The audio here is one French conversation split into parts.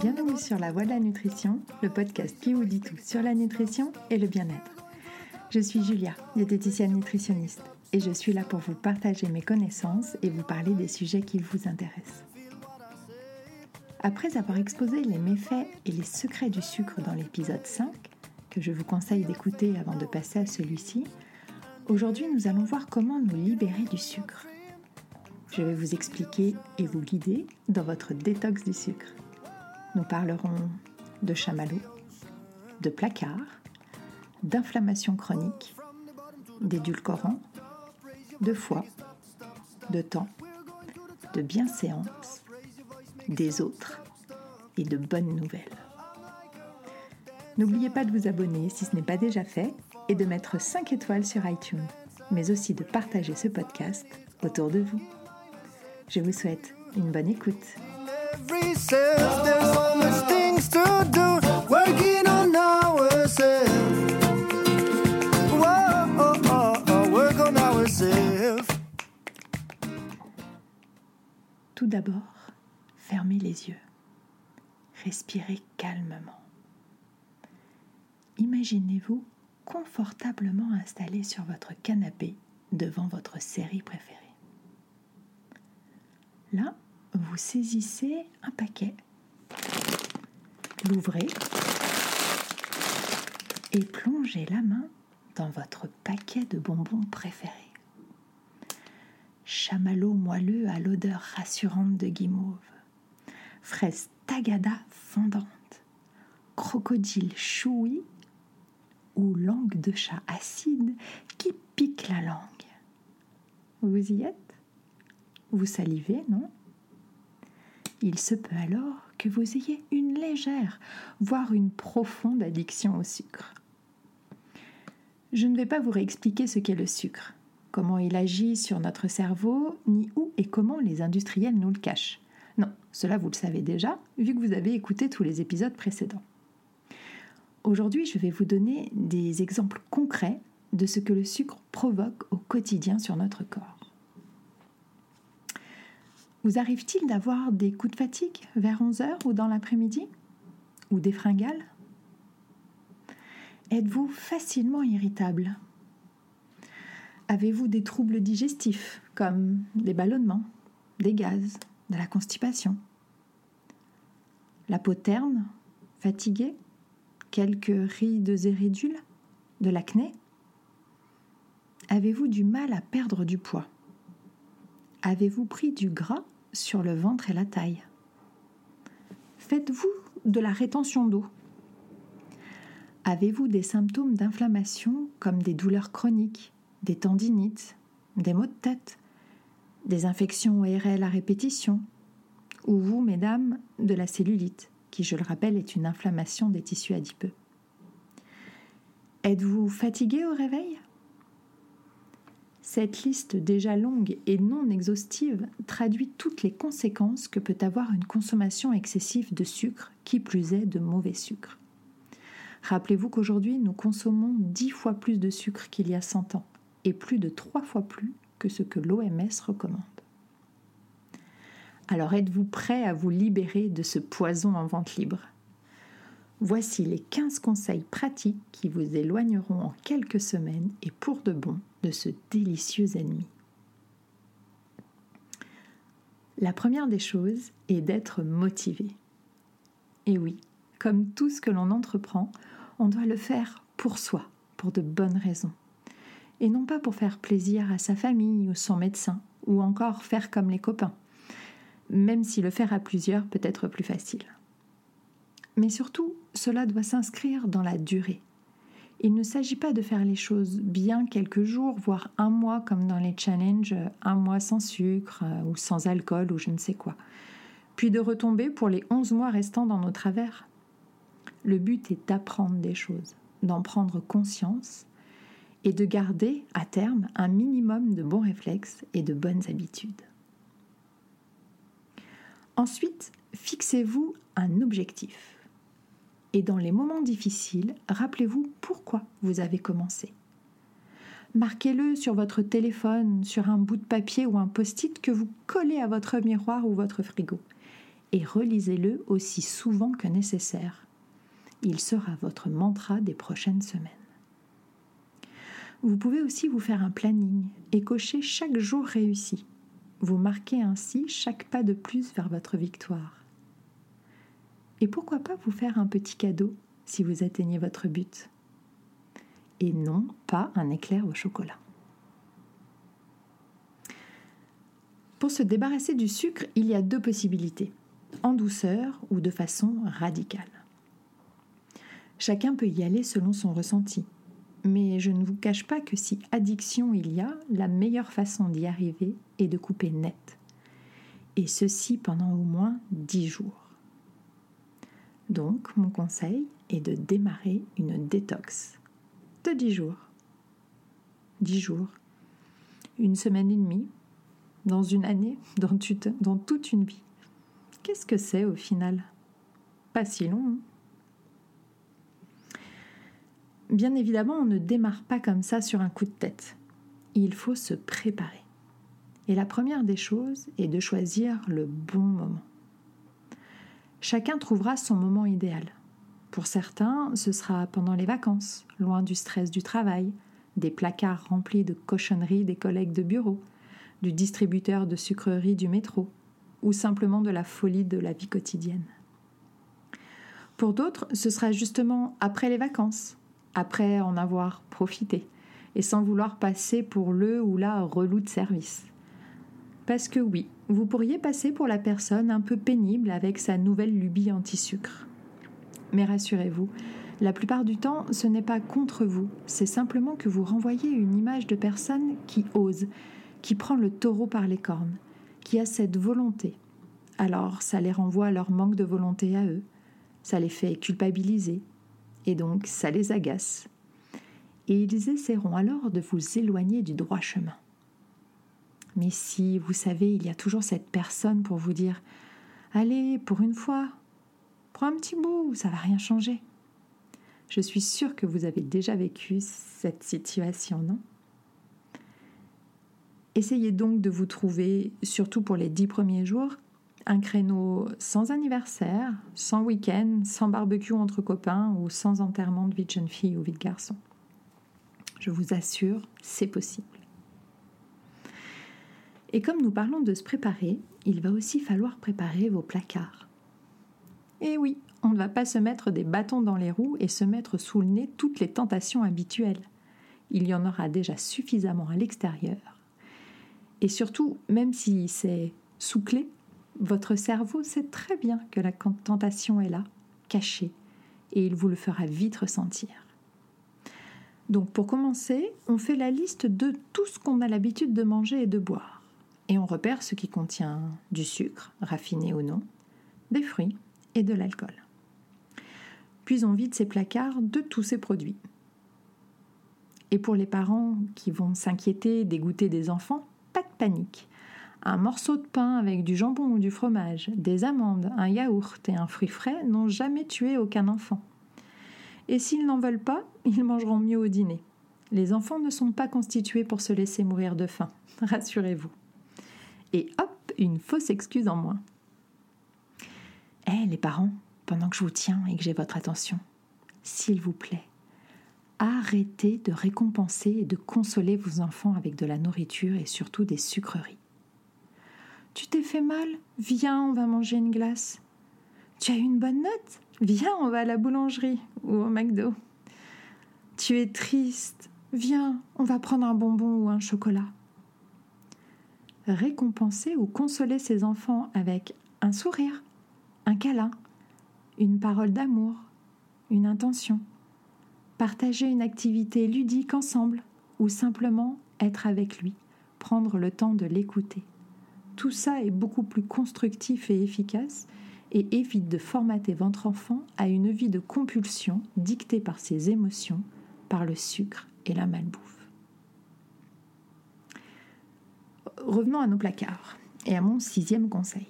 Bienvenue sur La Voie de la Nutrition, le podcast qui vous dit tout sur la nutrition et le bien-être. Je suis Julia, diététicienne nutritionniste, et je suis là pour vous partager mes connaissances et vous parler des sujets qui vous intéressent. Après avoir exposé les méfaits et les secrets du sucre dans l'épisode 5, que je vous conseille d'écouter avant de passer à celui-ci, aujourd'hui nous allons voir comment nous libérer du sucre. Je vais vous expliquer et vous guider dans votre détox du sucre. Nous parlerons de chamallow, de placard, d'inflammation chronique, d'édulcorants, de foie, de temps, de bienséance, des autres et de bonnes nouvelles. N'oubliez pas de vous abonner si ce n'est pas déjà fait et de mettre 5 étoiles sur iTunes, mais aussi de partager ce podcast autour de vous. Je vous souhaite une bonne écoute. Tout d'abord, fermez les yeux. Respirez calmement. Imaginez-vous confortablement installé sur votre canapé devant votre série préférée. Là, vous saisissez un paquet, l'ouvrez et plongez la main dans votre paquet de bonbons préférés. Chamallow moelleux à l'odeur rassurante de guimauve, fraise tagada fondante, crocodile choui ou langue de chat acide qui pique la langue. Vous y êtes? Vous salivez, non? Il se peut alors que vous ayez une légère, voire une profonde addiction au sucre. Je ne vais pas vous réexpliquer ce qu'est le sucre, comment il agit sur notre cerveau, ni où et comment les industriels nous le cachent. Non, cela vous le savez déjà, vu que vous avez écouté tous les épisodes précédents. Aujourd'hui, je vais vous donner des exemples concrets de ce que le sucre provoque au quotidien sur notre corps. Vous arrive-t-il d'avoir des coups de fatigue vers 11h ou dans l'après-midi Ou des fringales? Êtes-vous facilement irritable? Avez-vous des troubles digestifs comme des ballonnements, des gaz, de la constipation? La peau terne, fatiguée, quelques rides et ridules, de l'acné? Avez-vous du mal à perdre du poids? Avez-vous pris du gras? Sur le ventre et la taille. Faites-vous de la rétention d'eau. Avez-vous des symptômes d'inflammation comme des douleurs chroniques, des tendinites, des maux de tête, des infections ORL à répétition Ou vous, mesdames, de la cellulite, qui, je le rappelle, est une inflammation des tissus adipeux? Êtes-vous fatigué au réveil? Cette liste déjà longue et non exhaustive traduit toutes les conséquences que peut avoir une consommation excessive de sucre, qui plus est de mauvais sucre. Rappelez-vous qu'aujourd'hui nous consommons 10 fois plus de sucre qu'il y a 100 ans et plus de 3 fois plus que ce que l'OMS recommande. Alors êtes-vous prêt à vous libérer de ce poison en vente libre? Voici les 15 conseils pratiques qui vous éloigneront en quelques semaines et pour de bon de ce délicieux ennemi. La première des choses est d'être motivé. Et oui, comme tout ce que l'on entreprend, on doit le faire pour soi, pour de bonnes raisons. Et non pas pour faire plaisir à sa famille ou son médecin, ou encore faire comme les copains, même si le faire à plusieurs peut être plus facile. Mais surtout, cela doit s'inscrire dans la durée. Il ne s'agit pas de faire les choses bien quelques jours, voire un mois comme dans les challenges, un mois sans sucre euh, ou sans alcool ou je ne sais quoi, puis de retomber pour les 11 mois restants dans nos travers. Le but est d'apprendre des choses, d'en prendre conscience et de garder à terme un minimum de bons réflexes et de bonnes habitudes. Ensuite, fixez-vous un objectif. Et dans les moments difficiles, rappelez-vous pourquoi vous avez commencé. Marquez-le sur votre téléphone, sur un bout de papier ou un post-it que vous collez à votre miroir ou votre frigo. et relisez-le aussi souvent que nécessaire. Il sera votre mantra des prochaines semaines. Vous pouvez aussi vous faire un planning et cocher chaque jour réussi. Vous marquez ainsi chaque pas de plus vers votre victoire. Et pourquoi pas vous faire un petit cadeau si vous atteignez votre but? Et non, pas un éclair au chocolat. Pour se débarrasser du sucre, il y a deux possibilités, en douceur ou de façon radicale. Chacun peut y aller selon son ressenti, mais je ne vous cache pas que si addiction il y a, la meilleure façon d'y arriver est de couper net. Et ceci pendant au moins 10 jours. Donc, mon conseil est de démarrer une détox de 10 jours. 10 jours. Une semaine et demie, dans une année, dans, toute une vie. Qu'est-ce que c'est au final? Pas si long. Hein Bien évidemment, on ne démarre pas comme ça sur un coup de tête. Il faut se préparer. Et la première des choses est de choisir le bon moment. Chacun trouvera son moment idéal. Pour certains, ce sera pendant les vacances, loin du stress du travail, des placards remplis de cochonneries des collègues de bureau, du distributeur de sucreries du métro, ou simplement de la folie de la vie quotidienne. Pour d'autres, ce sera justement après les vacances, après en avoir profité, et sans vouloir passer pour le ou la relou de service. Parce que oui, vous pourriez passer pour la personne un peu pénible avec sa nouvelle lubie anti-sucre. Mais rassurez-vous, la plupart du temps, ce n'est pas contre vous, c'est simplement que vous renvoyez une image de personne qui ose, qui prend le taureau par les cornes, qui a cette volonté. Alors ça les renvoie à leur manque de volonté à eux, ça les fait culpabiliser, et donc ça les agace. Et ils essaieront alors de vous éloigner du droit chemin. Mais si, vous savez, il y a toujours cette personne pour vous dire Allez, pour une fois, prends un petit bout, ça va rien changer. Je suis sûre que vous avez déjà vécu cette situation, non? Essayez donc de vous trouver, surtout pour les dix premiers jours, un créneau sans anniversaire, sans week-end, sans barbecue entre copains ou sans enterrement de vie de jeune fille ou vie de garçon. Je vous assure, c'est possible. Et comme nous parlons de se préparer, il va aussi falloir préparer vos placards. Et oui, on ne va pas se mettre des bâtons dans les roues et se mettre sous le nez toutes les tentations habituelles. Il y en aura déjà suffisamment à l'extérieur. Et surtout, même si c'est sous clé, votre cerveau sait très bien que la tentation est là, cachée, et il vous le fera vite ressentir. Donc pour commencer, on fait la liste de tout ce qu'on a l'habitude de manger et de boire et on repère ce qui contient du sucre, raffiné ou non, des fruits et de l'alcool. Puis on vide ces placards de tous ces produits. Et pour les parents qui vont s'inquiéter dégoûter des enfants, pas de panique. Un morceau de pain avec du jambon ou du fromage, des amandes, un yaourt et un fruit frais n'ont jamais tué aucun enfant. Et s'ils n'en veulent pas, ils mangeront mieux au dîner. Les enfants ne sont pas constitués pour se laisser mourir de faim, rassurez-vous et hop, une fausse excuse en moins. Eh les parents, pendant que je vous tiens et que j'ai votre attention, s'il vous plaît, arrêtez de récompenser et de consoler vos enfants avec de la nourriture et surtout des sucreries. Tu t'es fait mal? Viens, on va manger une glace. Tu as eu une bonne note? Viens, on va à la boulangerie ou au McDo. Tu es triste Viens, on va prendre un bonbon ou un chocolat récompenser ou consoler ses enfants avec un sourire, un câlin, une parole d'amour, une intention, partager une activité ludique ensemble ou simplement être avec lui, prendre le temps de l'écouter. Tout ça est beaucoup plus constructif et efficace et évite de formater votre enfant à une vie de compulsion dictée par ses émotions, par le sucre et la malbouffe. Revenons à nos placards et à mon sixième conseil.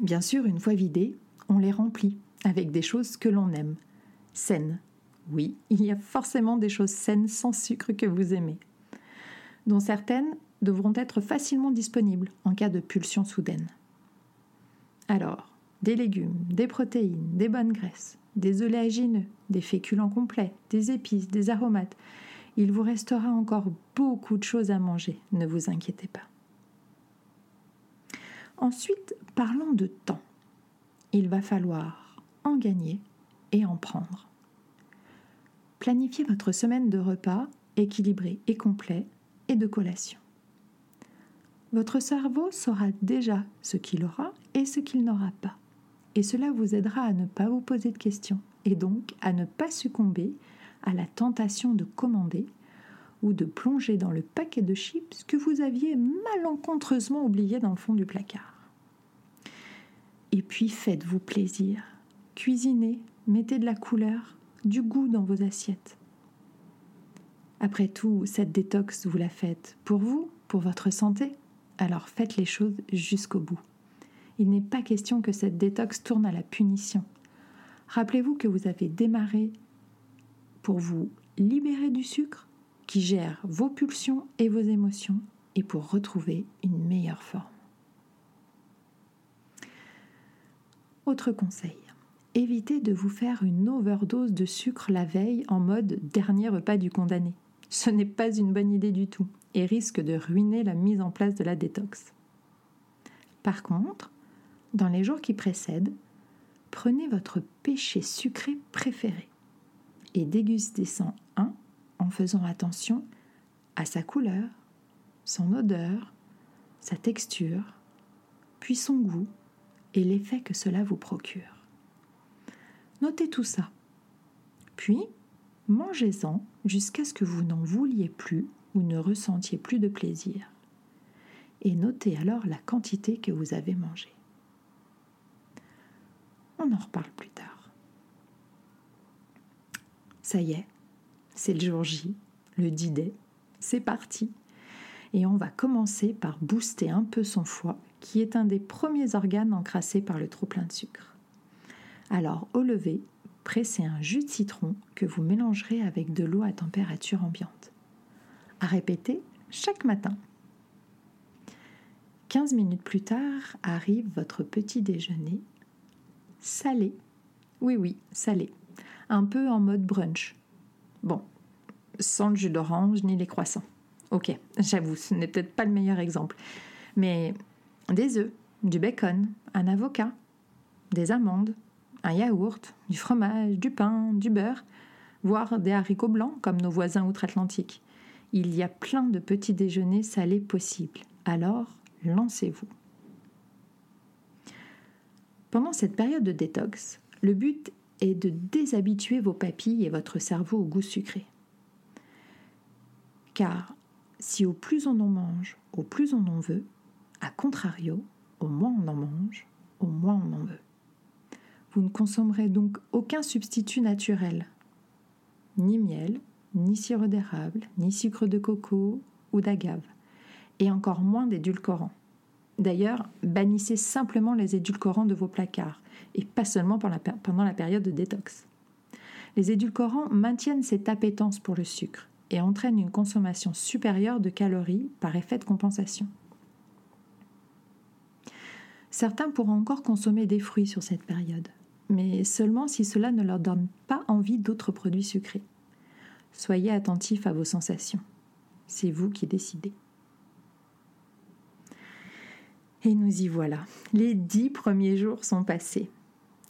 Bien sûr, une fois vidés, on les remplit avec des choses que l'on aime, saines. Oui, il y a forcément des choses saines sans sucre que vous aimez, dont certaines devront être facilement disponibles en cas de pulsion soudaine. Alors, des légumes, des protéines, des bonnes graisses, des oléagineux, des féculents complets, des épices, des aromates. Il vous restera encore beaucoup de choses à manger, ne vous inquiétez pas. Ensuite, parlons de temps. Il va falloir en gagner et en prendre. Planifiez votre semaine de repas équilibré et complet et de collation. Votre cerveau saura déjà ce qu'il aura et ce qu'il n'aura pas. Et cela vous aidera à ne pas vous poser de questions et donc à ne pas succomber à la tentation de commander ou de plonger dans le paquet de chips que vous aviez malencontreusement oublié dans le fond du placard. Et puis faites-vous plaisir. Cuisinez, mettez de la couleur, du goût dans vos assiettes. Après tout, cette détox, vous la faites pour vous, pour votre santé. Alors faites les choses jusqu'au bout. Il n'est pas question que cette détox tourne à la punition. Rappelez-vous que vous avez démarré pour vous libérer du sucre qui gère vos pulsions et vos émotions et pour retrouver une meilleure forme. Autre conseil, évitez de vous faire une overdose de sucre la veille en mode dernier repas du condamné. Ce n'est pas une bonne idée du tout et risque de ruiner la mise en place de la détox. Par contre, dans les jours qui précèdent, prenez votre péché sucré préféré et dégustez-en un en faisant attention à sa couleur, son odeur, sa texture, puis son goût et l'effet que cela vous procure. Notez tout ça. Puis, mangez-en jusqu'à ce que vous n'en vouliez plus ou ne ressentiez plus de plaisir. Et notez alors la quantité que vous avez mangée. On en reparle plus tard. Ça y est, c'est le jour J, le d c'est parti. Et on va commencer par booster un peu son foie, qui est un des premiers organes encrassés par le trop-plein de sucre. Alors, au lever, pressez un jus de citron que vous mélangerez avec de l'eau à température ambiante. À répéter chaque matin. 15 minutes plus tard arrive votre petit déjeuner salé. Oui, oui, salé. Un peu en mode brunch. Bon, sans le jus d'orange ni les croissants. Ok, j'avoue, ce n'est peut-être pas le meilleur exemple. Mais des œufs, du bacon, un avocat, des amandes, un yaourt, du fromage, du pain, du beurre, voire des haricots blancs comme nos voisins outre-Atlantique. Il y a plein de petits déjeuners salés possibles. Alors, lancez-vous. Pendant cette période de détox, le but est de déshabituer vos papilles et votre cerveau au goût sucré. Car si au plus on en mange, au plus on en veut, a contrario, au moins on en mange, au moins on en veut. Vous ne consommerez donc aucun substitut naturel, ni miel, ni sirop d'érable, ni sucre de coco ou d'agave, et encore moins d'édulcorants. D'ailleurs, bannissez simplement les édulcorants de vos placards, et pas seulement pendant la période de détox. Les édulcorants maintiennent cette appétence pour le sucre et entraînent une consommation supérieure de calories par effet de compensation. Certains pourront encore consommer des fruits sur cette période, mais seulement si cela ne leur donne pas envie d'autres produits sucrés. Soyez attentifs à vos sensations. C'est vous qui décidez. Et nous y voilà. Les dix premiers jours sont passés.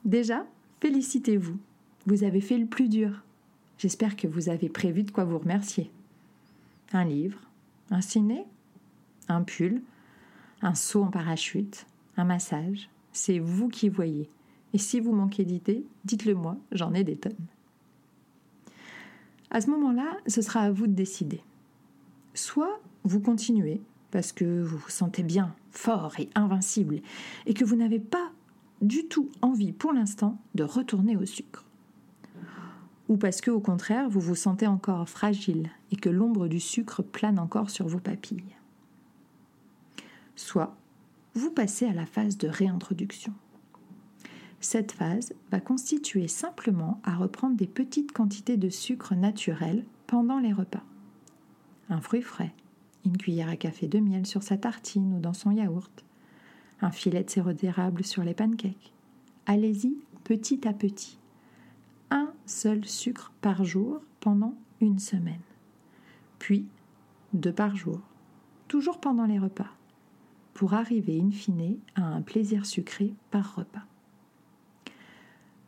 Déjà, félicitez-vous. Vous avez fait le plus dur. J'espère que vous avez prévu de quoi vous remercier. Un livre, un ciné, un pull, un saut en parachute, un massage. C'est vous qui voyez. Et si vous manquez d'idées, dites-le moi, j'en ai des tonnes. À ce moment-là, ce sera à vous de décider. Soit vous continuez parce que vous vous sentez bien, fort et invincible, et que vous n'avez pas du tout envie pour l'instant de retourner au sucre. Ou parce que, au contraire, vous vous sentez encore fragile et que l'ombre du sucre plane encore sur vos papilles. Soit vous passez à la phase de réintroduction. Cette phase va constituer simplement à reprendre des petites quantités de sucre naturel pendant les repas. Un fruit frais, une cuillère à café de miel sur sa tartine ou dans son yaourt, un filet de sirop d'érable sur les pancakes. Allez-y petit à petit. Un seul sucre par jour pendant une semaine. Puis deux par jour, toujours pendant les repas, pour arriver in fine à un plaisir sucré par repas.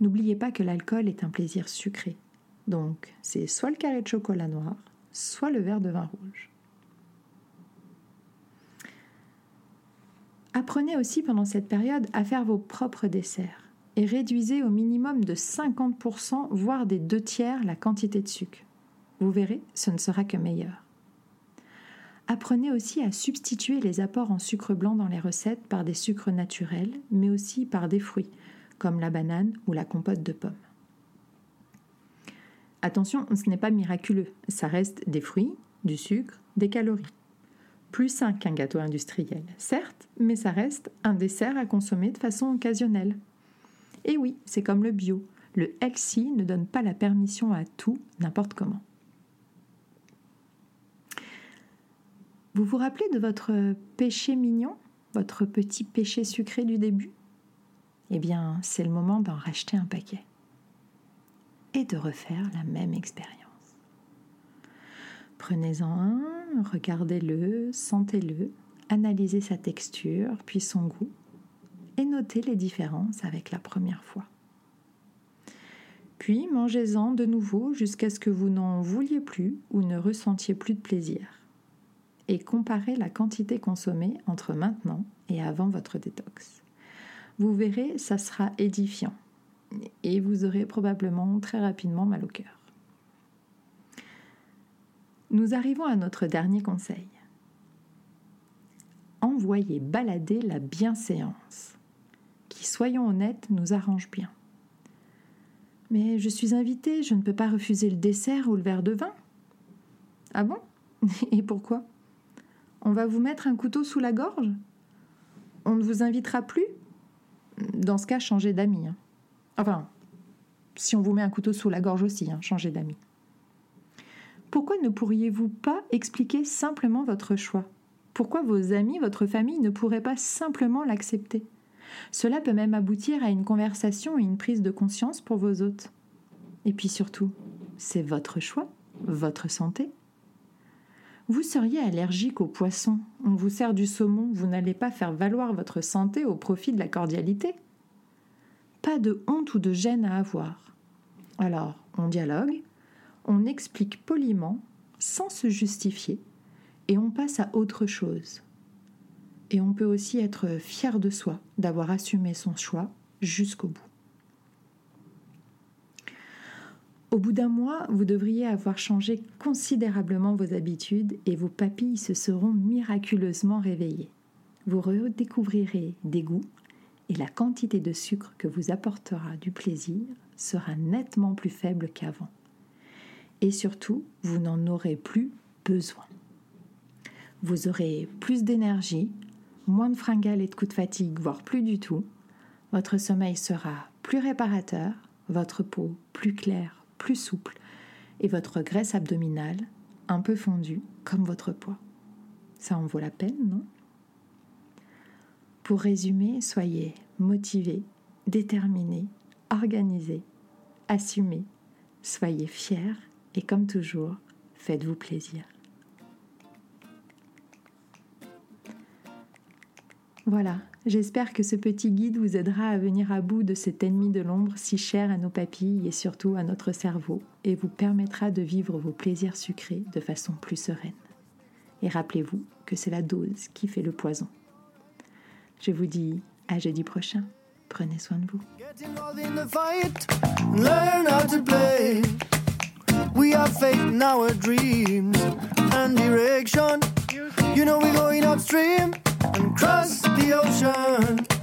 N'oubliez pas que l'alcool est un plaisir sucré, donc c'est soit le carré de chocolat noir, soit le verre de vin rouge. Apprenez aussi pendant cette période à faire vos propres desserts et réduisez au minimum de 50%, voire des deux tiers, la quantité de sucre. Vous verrez, ce ne sera que meilleur. Apprenez aussi à substituer les apports en sucre blanc dans les recettes par des sucres naturels, mais aussi par des fruits, comme la banane ou la compote de pommes. Attention, ce n'est pas miraculeux, ça reste des fruits, du sucre, des calories. Plus sain qu'un gâteau industriel, certes, mais ça reste un dessert à consommer de façon occasionnelle. Et oui, c'est comme le bio, le healthy ne donne pas la permission à tout n'importe comment. Vous vous rappelez de votre péché mignon, votre petit péché sucré du début? Eh bien, c'est le moment d'en racheter un paquet et de refaire la même expérience. Prenez-en un, regardez-le, sentez-le, analysez sa texture, puis son goût, et notez les différences avec la première fois. Puis mangez-en de nouveau jusqu'à ce que vous n'en vouliez plus ou ne ressentiez plus de plaisir. Et comparez la quantité consommée entre maintenant et avant votre détox. Vous verrez, ça sera édifiant et vous aurez probablement très rapidement mal au cœur. Nous arrivons à notre dernier conseil. Envoyez balader la bienséance, qui, soyons honnêtes, nous arrange bien. Mais je suis invitée, je ne peux pas refuser le dessert ou le verre de vin. Ah bon? Et pourquoi? On va vous mettre un couteau sous la gorge? On ne vous invitera plus? Dans ce cas, changez d'amis. Hein. Enfin, si on vous met un couteau sous la gorge aussi, hein, changez d'amis. Pourquoi ne pourriez-vous pas expliquer simplement votre choix? Pourquoi vos amis, votre famille ne pourraient pas simplement l'accepter? Cela peut même aboutir à une conversation et une prise de conscience pour vos hôtes. Et puis surtout, c'est votre choix, votre santé. Vous seriez allergique aux poissons, on vous sert du saumon, vous n'allez pas faire valoir votre santé au profit de la cordialité pas de honte ou de gêne à avoir. Alors, on dialogue, on explique poliment, sans se justifier, et on passe à autre chose. Et on peut aussi être fier de soi d'avoir assumé son choix jusqu'au bout. Au bout d'un mois, vous devriez avoir changé considérablement vos habitudes et vos papilles se seront miraculeusement réveillées. Vous redécouvrirez des goûts, et la quantité de sucre que vous apportera du plaisir sera nettement plus faible qu'avant. Et surtout, vous n'en aurez plus besoin. Vous aurez plus d'énergie, moins de fringales et de coups de fatigue, voire plus du tout. Votre sommeil sera plus réparateur, votre peau plus claire, plus souple, et votre graisse abdominale un peu fondue comme votre poids. Ça en vaut la peine, non? Pour résumer, soyez motivé, déterminé, organisé, assumé, soyez fiers et comme toujours, faites-vous plaisir. Voilà, j'espère que ce petit guide vous aidera à venir à bout de cet ennemi de l'ombre si cher à nos papilles et surtout à notre cerveau et vous permettra de vivre vos plaisirs sucrés de façon plus sereine. Et rappelez-vous que c'est la dose qui fait le poison. Je vous dis à jeudi prochain. Prenez soin de vous. We are fate our dreams and direction. You know we're going upstream and cross the ocean.